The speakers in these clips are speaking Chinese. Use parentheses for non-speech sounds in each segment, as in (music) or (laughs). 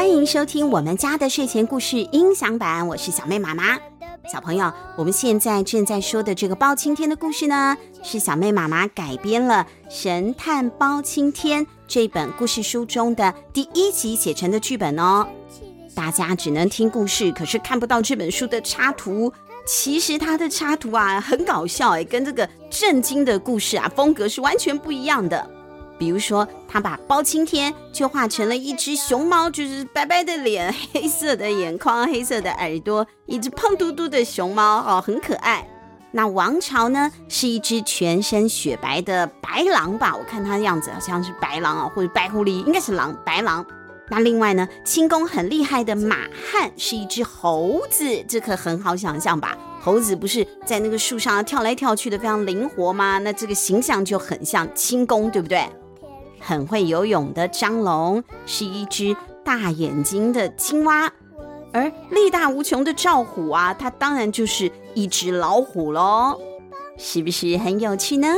欢迎收听我们家的睡前故事音响版，我是小妹妈妈。小朋友，我们现在正在说的这个包青天的故事呢，是小妹妈妈改编了《神探包青天》这本故事书中的第一集写成的剧本哦。大家只能听故事，可是看不到这本书的插图。其实它的插图啊很搞笑哎，跟这个正经的故事啊风格是完全不一样的。比如说，他把包青天就画成了一只熊猫，就是白白的脸、(laughs) 黑色的眼眶、黑色的耳朵，一只胖嘟嘟的熊猫哦，很可爱。那王朝呢，是一只全身雪白的白狼吧？我看他的样子好像是白狼啊，或者白狐狸，应该是狼，白狼。那另外呢，轻功很厉害的马汉是一只猴子，这可很好想象吧？猴子不是在那个树上跳来跳去的，非常灵活吗？那这个形象就很像轻功，对不对？很会游泳的张龙是一只大眼睛的青蛙，而力大无穷的赵虎啊，它当然就是一只老虎喽，是不是很有趣呢？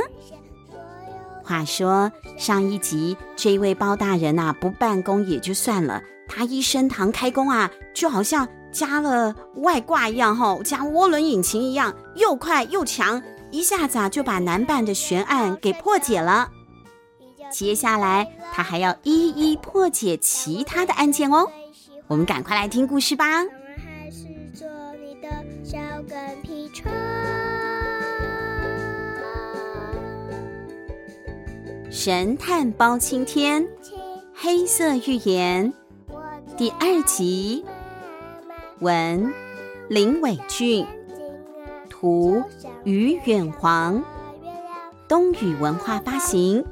话说上一集这位包大人啊，不办公也就算了，他一升堂开工啊，就好像加了外挂一样，吼，加涡轮引擎一样，又快又强，一下子啊就把难办的悬案给破解了。接下来，他还要一一破解其他的案件哦。我们赶快来听故事吧。神探包青天，黑色预言第二集，文林伟俊，图于远煌，东雨文化发行。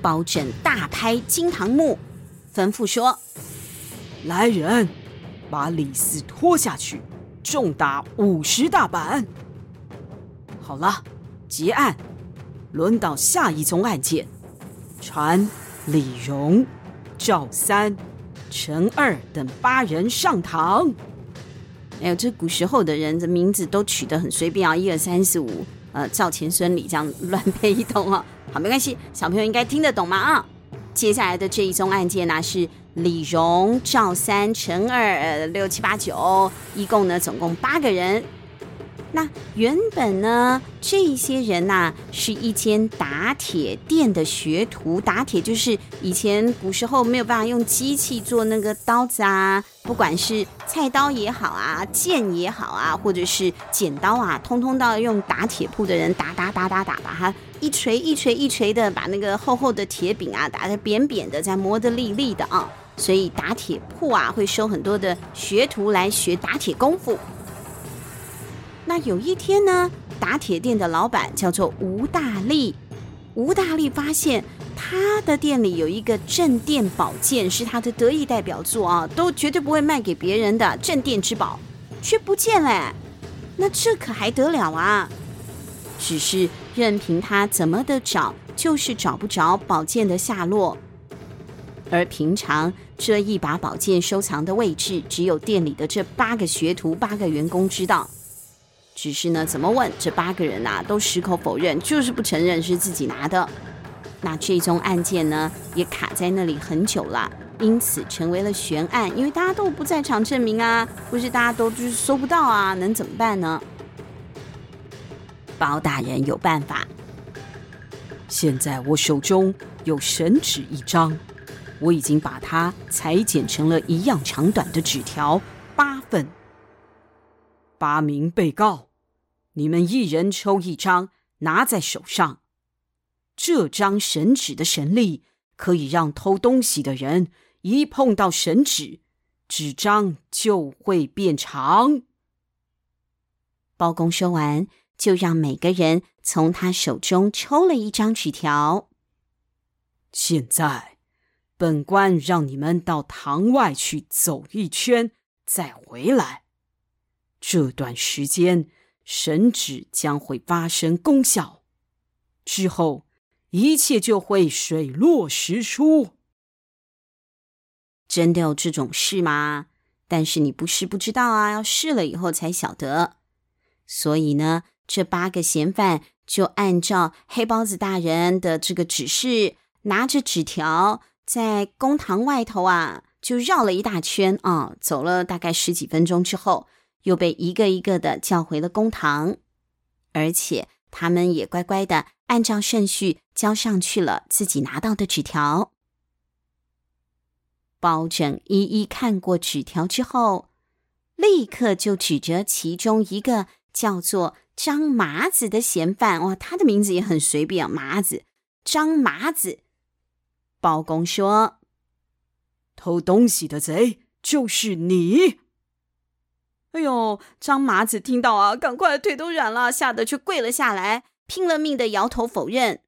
包拯大拍惊堂木，吩咐说：“来人，把李四拖下去，重打五十大板。”好了，结案，轮到下一宗案件，传李荣、赵三、陈二等八人上堂。哎呦，这古时候的人的名字都取得很随便啊，一二三四五，呃，赵钱孙李这样乱 (laughs) 配一通啊。好，没关系，小朋友应该听得懂吗？啊，接下来的这一宗案件呢，是李荣、赵三、陈二，呃，六七八九，一共呢总共八个人。那原本呢，这些人呐、是一间打铁店的学徒。打铁就是以前古时候没有办法用机器做那个刀子啊，不管是菜刀也好啊，剑也好啊，或者是剪刀啊，通通都要用打铁铺的人打打打打打，把它一锤一锤一锤的把那个厚厚的铁饼啊打得扁扁的，再磨得利利的啊。所以打铁铺啊会收很多的学徒来学打铁功夫。那有一天呢，打铁店的老板叫做吴大力。吴大力发现他的店里有一个镇店宝剑，是他的得意代表作啊，都绝对不会卖给别人的镇店之宝，却不见了。那这可还得了啊？只是任凭他怎么的找，就是找不着宝剑的下落。而平常这一把宝剑收藏的位置，只有店里的这八个学徒、八个员工知道。只是呢，怎么问这八个人呐，都矢口否认，就是不承认是自己拿的。那这宗案件呢，也卡在那里很久了，因此成为了悬案。因为大家都不在场证明啊，或是大家都就是搜不到啊，能怎么办呢？包大人有办法。现在我手中有神纸一张，我已经把它裁剪成了一样长短的纸条，八份。八名被告。你们一人抽一张，拿在手上。这张神纸的神力，可以让偷东西的人一碰到神纸，纸张就会变长。包公说完，就让每个人从他手中抽了一张纸条。现在，本官让你们到堂外去走一圈，再回来。这段时间神旨将会发生功效，之后一切就会水落石出。真的有这种事吗？但是你不是不知道啊，要试了以后才晓得。所以呢，这八个嫌犯就按照黑包子大人的这个指示，拿着纸条在公堂外头啊，就绕了一大圈啊，走了大概十几分钟之后，又被一个一个的叫回了公堂，而且他们也乖乖的按照顺序交上去了自己拿到的纸条。包拯一一看过纸条之后，立刻就指着其中一个叫做张麻子的嫌犯，哇，他的名字也很随便啊，麻子，张麻子。包公说：“偷东西的贼就是你。”哎呦，张麻子听到啊，赶快腿都软了，吓得却跪了下来，拼了命的摇头否认。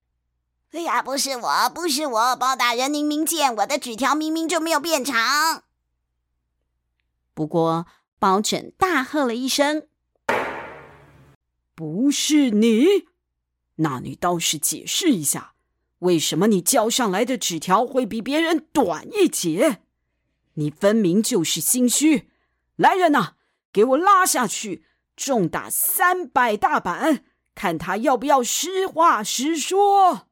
哎呀，不是我，不是我，包大人您明鉴，我的纸条明明就没有变长。不过包拯大喝了一声：“不是你！那你倒是解释一下，为什么你交上来的纸条会比别人短一截？你分明就是心虚！来人呐，给我拉下去，重打三百大板，看他要不要实话实说。”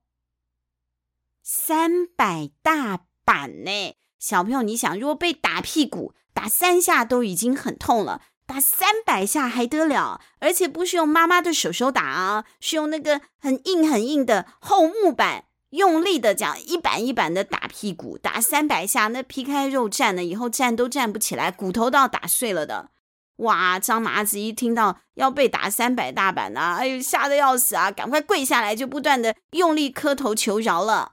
三百大板呢，小朋友，你想，如果被打屁股打三下都已经很痛了，打三百下还得了？而且不是用妈妈的手手打啊，是用那个很硬很硬的厚木板，用力的这样一板一板的打屁股，打三百下，那皮开肉绽的，以后站都站不起来，骨头都要打碎了的。哇，张麻子一听到要被打三百大板呢，哎呦，吓得要死啊，赶快跪下来，就不断的用力磕头求饶了。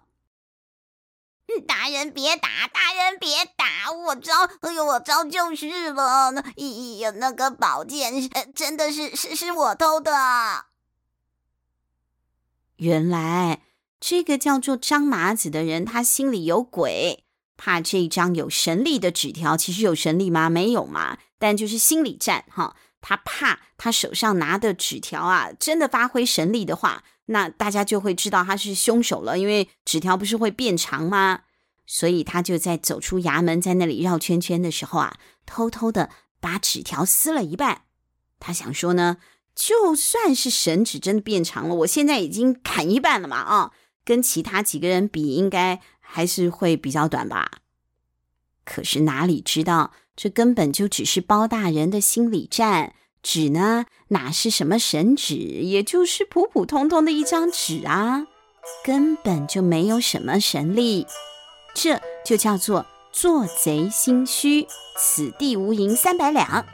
(laughs) 大人别打，大人别打，我招，哎呦，我招就是了。那，咦呀，那个宝剑真的是是是我偷的。原来这个叫做张麻子的人，他心里有鬼，怕这张有神力的纸条。其实有神力吗？没有嘛，但就是心理战哈。他怕他手上拿的纸条啊，真的发挥神力的话。那大家就会知道他是凶手了，因为纸条不是会变长吗？所以他就在走出衙门，在那里绕圈圈的时候啊，偷偷的把纸条撕了一半。他想说呢，就算是神纸真的变长了，我现在已经砍一半了嘛，啊，跟其他几个人比，应该还是会比较短吧。可是哪里知道，这根本就只是包大人的心理战。纸呢，哪是什么神纸，也就是普普通通的一张纸啊，根本就没有什么神力。这就叫做做贼心虚，此地无银三百两。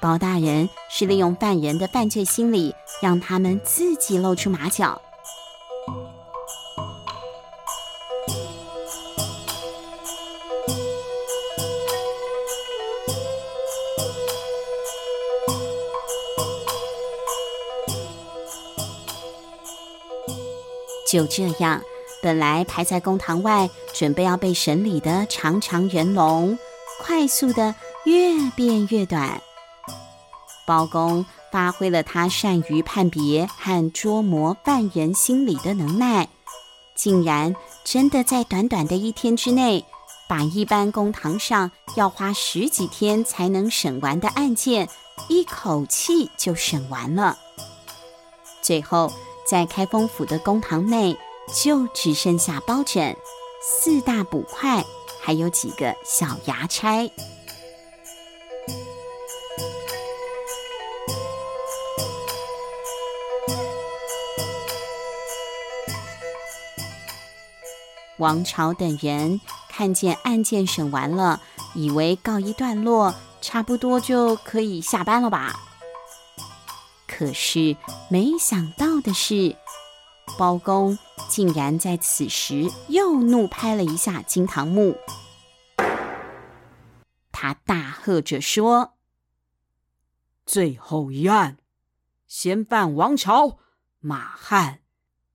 包大人是利用犯人的犯罪心理，让他们自己露出马脚。就这样，本来排在公堂外准备要被审理的长长人龙，快速的越变越短。包公发挥了他善于判别和捉摸犯人心理的能耐，竟然真的在短短的一天之内，把一般公堂上要花十几天才能审完的案件，一口气就审完了。最后。在开封府的公堂内，就只剩下包拯、四大捕快，还有几个小衙差。王朝等人看见案件审完了，以为告一段落，差不多就可以下班了吧。可是没想到的是，包公竟然在此时又怒拍了一下金堂木。他大喝着说：“最后一案，嫌犯王朝、马汉、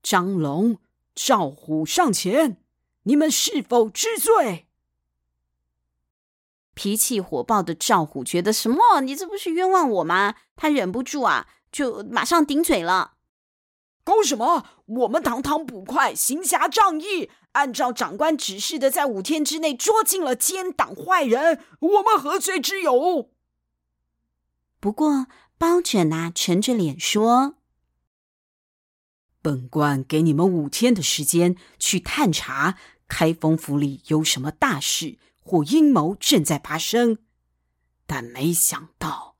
张龙、赵虎上前，你们是否知罪？”脾气火爆的赵虎觉得什么？你这不是冤枉我吗？他忍不住啊，就马上顶嘴了。搞什么？我们堂堂捕快，行侠仗义，按照长官指示的，在五天之内捉进了奸党坏人，我们何罪之有？不过包拯啊，沉着脸说：“本官给你们五天的时间去探查开封府里有什么大事或阴谋正在发生，但没想到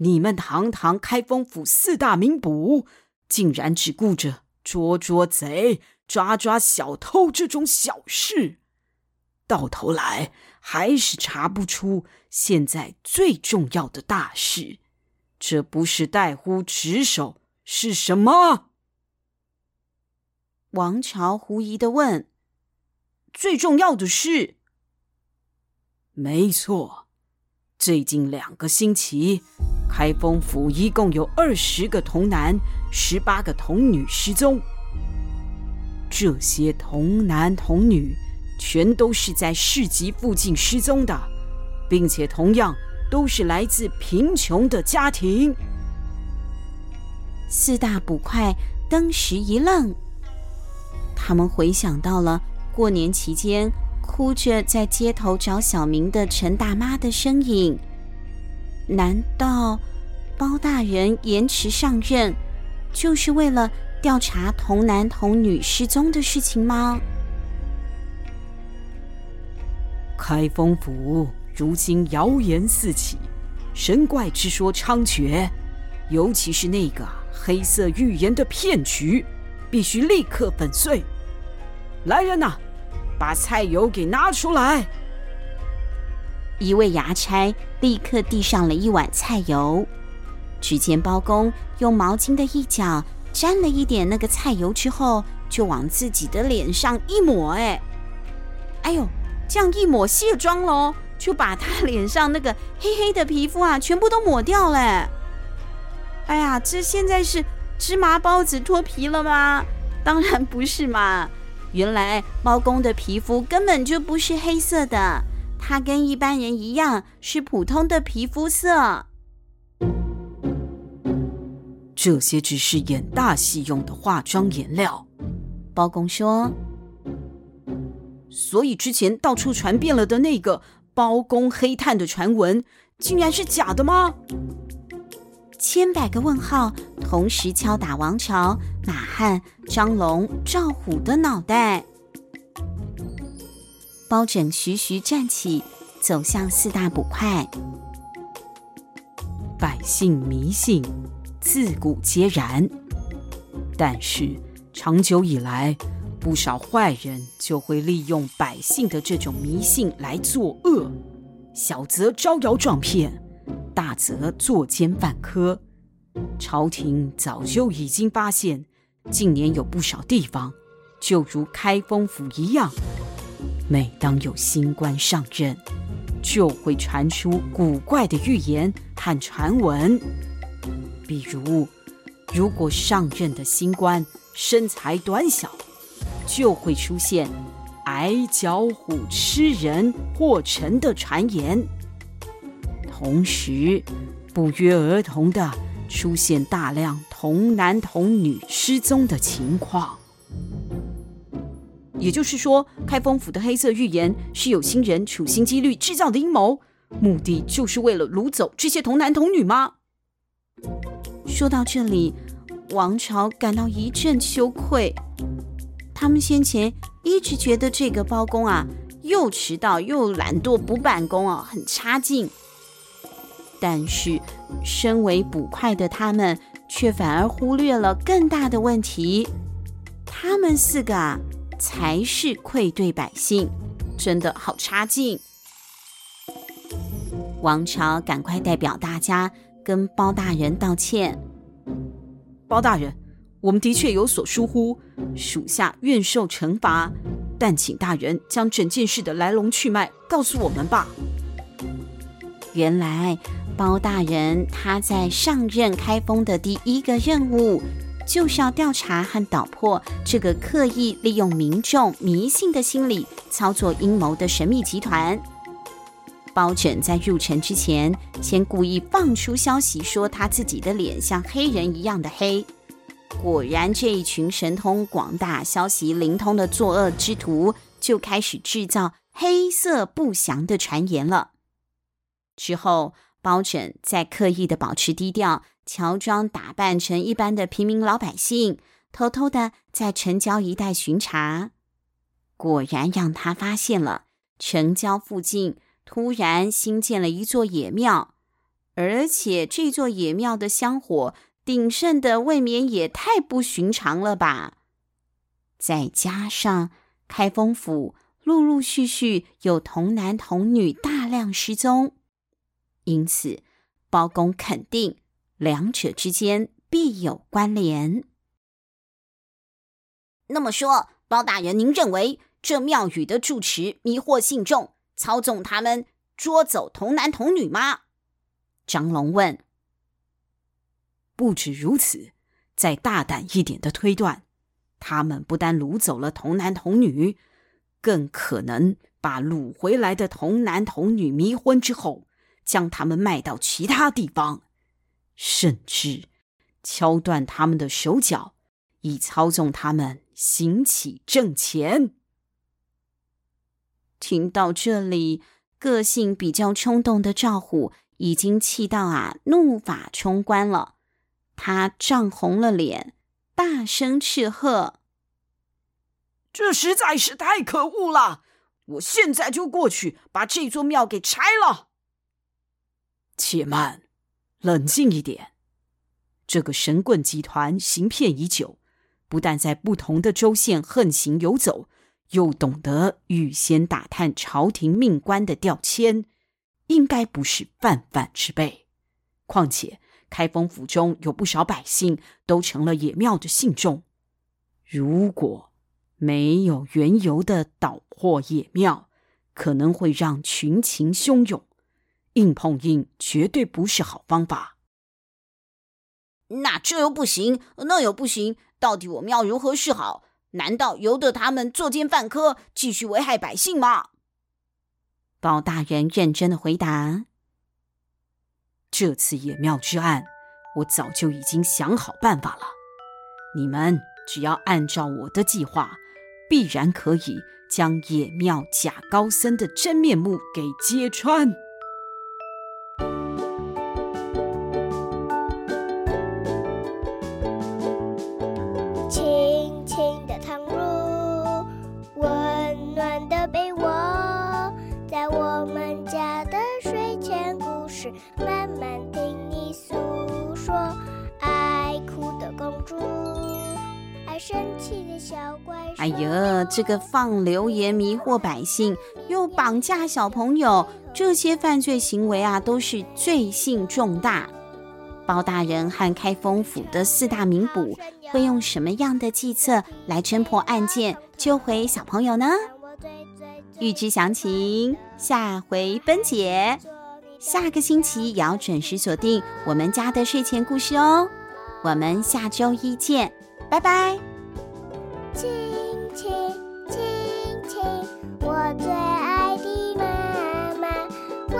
你们堂堂开封府四大名捕。”竟然只顾着捉捉贼、抓抓小偷这种小事，到头来还是查不出现在最重要的大事。这不是怠忽职守是什么？王朝狐疑地问：“最重要的事？”没错，最近两个星期。开封府一共有二十个童男、十八个童女失踪。这些童男童女全都是在市集附近失踪的，并且同样都是来自贫穷的家庭。四大捕快登时一愣，他们回想到了过年期间哭着在街头找小明的陈大妈的身影。难道包大人延迟上任，就是为了调查童男童女失踪的事情吗？开封府如今谣言四起，神怪之说猖獗，尤其是那个黑色预言的骗局，必须立刻粉碎。来人呐，把菜油给拿出来。一位衙差立刻递上了一碗菜油，只见包公用毛巾的一角沾了一点那个菜油之后，就往自己的脸上一抹，哎，哎呦，这样一抹卸妆喽，就把他脸上那个黑黑的皮肤啊，全部都抹掉了。哎呀，这现在是芝麻包子脱皮了吗？当然不是嘛，原来包公的皮肤根本就不是黑色的。他跟一般人一样，是普通的皮肤色。这些只是演大戏用的化妆颜料。包公说：“所以之前到处传遍了的那个包公黑炭的传闻，竟然是假的吗？”千百个问号同时敲打王朝、马汉、张龙、赵虎的脑袋。包拯徐徐站起，走向四大捕快。百姓迷信，自古皆然。但是长久以来，不少坏人就会利用百姓的这种迷信来作恶，小则招摇撞骗，大则作奸犯科。朝廷早就已经发现，近年有不少地方，就如开封府一样。每当有新官上任，就会传出古怪的预言和传闻。比如，如果上任的新官身材短小，就会出现矮脚虎吃人或臣的传言。同时，不约而同地出现大量童男童女失踪的情况。也就是说，开封府的黑色预言是有心人处心积虑制造的阴谋，目的就是为了掳走这些童男童女吗？说到这里，王朝感到一阵羞愧。他们先前一直觉得这个包公啊，又迟到又懒惰不办公啊，很差劲。但是，身为捕快的他们，却反而忽略了更大的问题。他们四个啊。才是愧对百姓，真的好差劲！王朝赶快代表大家跟包大人道歉。包大人，我们的确有所疏忽，属下愿受惩罚，但请大人将整件事的来龙去脉告诉我们吧。原来包大人他在上任开封的第一个任务。就是要调查和捣破这个刻意利用民众迷信的心理操作阴谋的神秘集团。包拯在入城之前，先故意放出消息说他自己的脸像黑人一样的黑。果然，这一群神通广大、消息灵通的作恶之徒就开始制造黑色不祥的传言了。之后，包拯在刻意的保持低调，乔装打扮成一般的平民老百姓，偷偷的在城郊一带巡查。果然让他发现了，城郊附近突然新建了一座野庙，而且这座野庙的香火鼎盛的未免也太不寻常了吧！再加上开封府陆陆续续有童男童女大量失踪，因此包公肯定两者之间必有关联。那么说，包大人，您认为？这庙宇的住持迷惑信众，操纵他们捉走童男童女吗？张龙问。不止如此，再大胆一点的推断，他们不但掳走了童男童女，更可能把掳回来的童男童女迷昏之后，将他们卖到其他地方，甚至敲断他们的手脚，以操纵他们行乞挣钱。听到这里，个性比较冲动的赵虎已经气到啊，怒发冲冠了。他涨红了脸，大声斥喝：“这实在是太可恶了！我现在就过去把这座庙给拆了。”且慢，冷静一点。这个神棍集团行骗已久，不但在不同的州县横行游走。又懂得预先打探朝廷命官的调迁，应该不是泛泛之辈。况且开封府中有不少百姓都成了野庙的信众，如果没有缘由的捣破野庙，可能会让群情汹涌，硬碰硬绝对不是好方法。那这又不行，那又不行，到底我们要如何是好？难道由得他们作奸犯科，继续危害百姓吗？包大人认真的回答：“这次野庙之案，我早就已经想好办法了。你们只要按照我的计划，必然可以将野庙假高僧的真面目给揭穿。”哎呀，这个放流言迷惑百姓，又绑架小朋友，这些犯罪行为啊，都是罪性重大。包大人和开封府的四大名捕会用什么样的计策来侦破案件，救回小朋友呢？欲知详情，下回分解。下个星期也要准时锁定我们家的睡前故事哦。我们下周一见，拜拜。亲亲亲亲，我最爱的妈妈，弯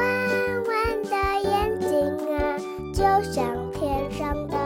弯的眼睛啊，就像天上的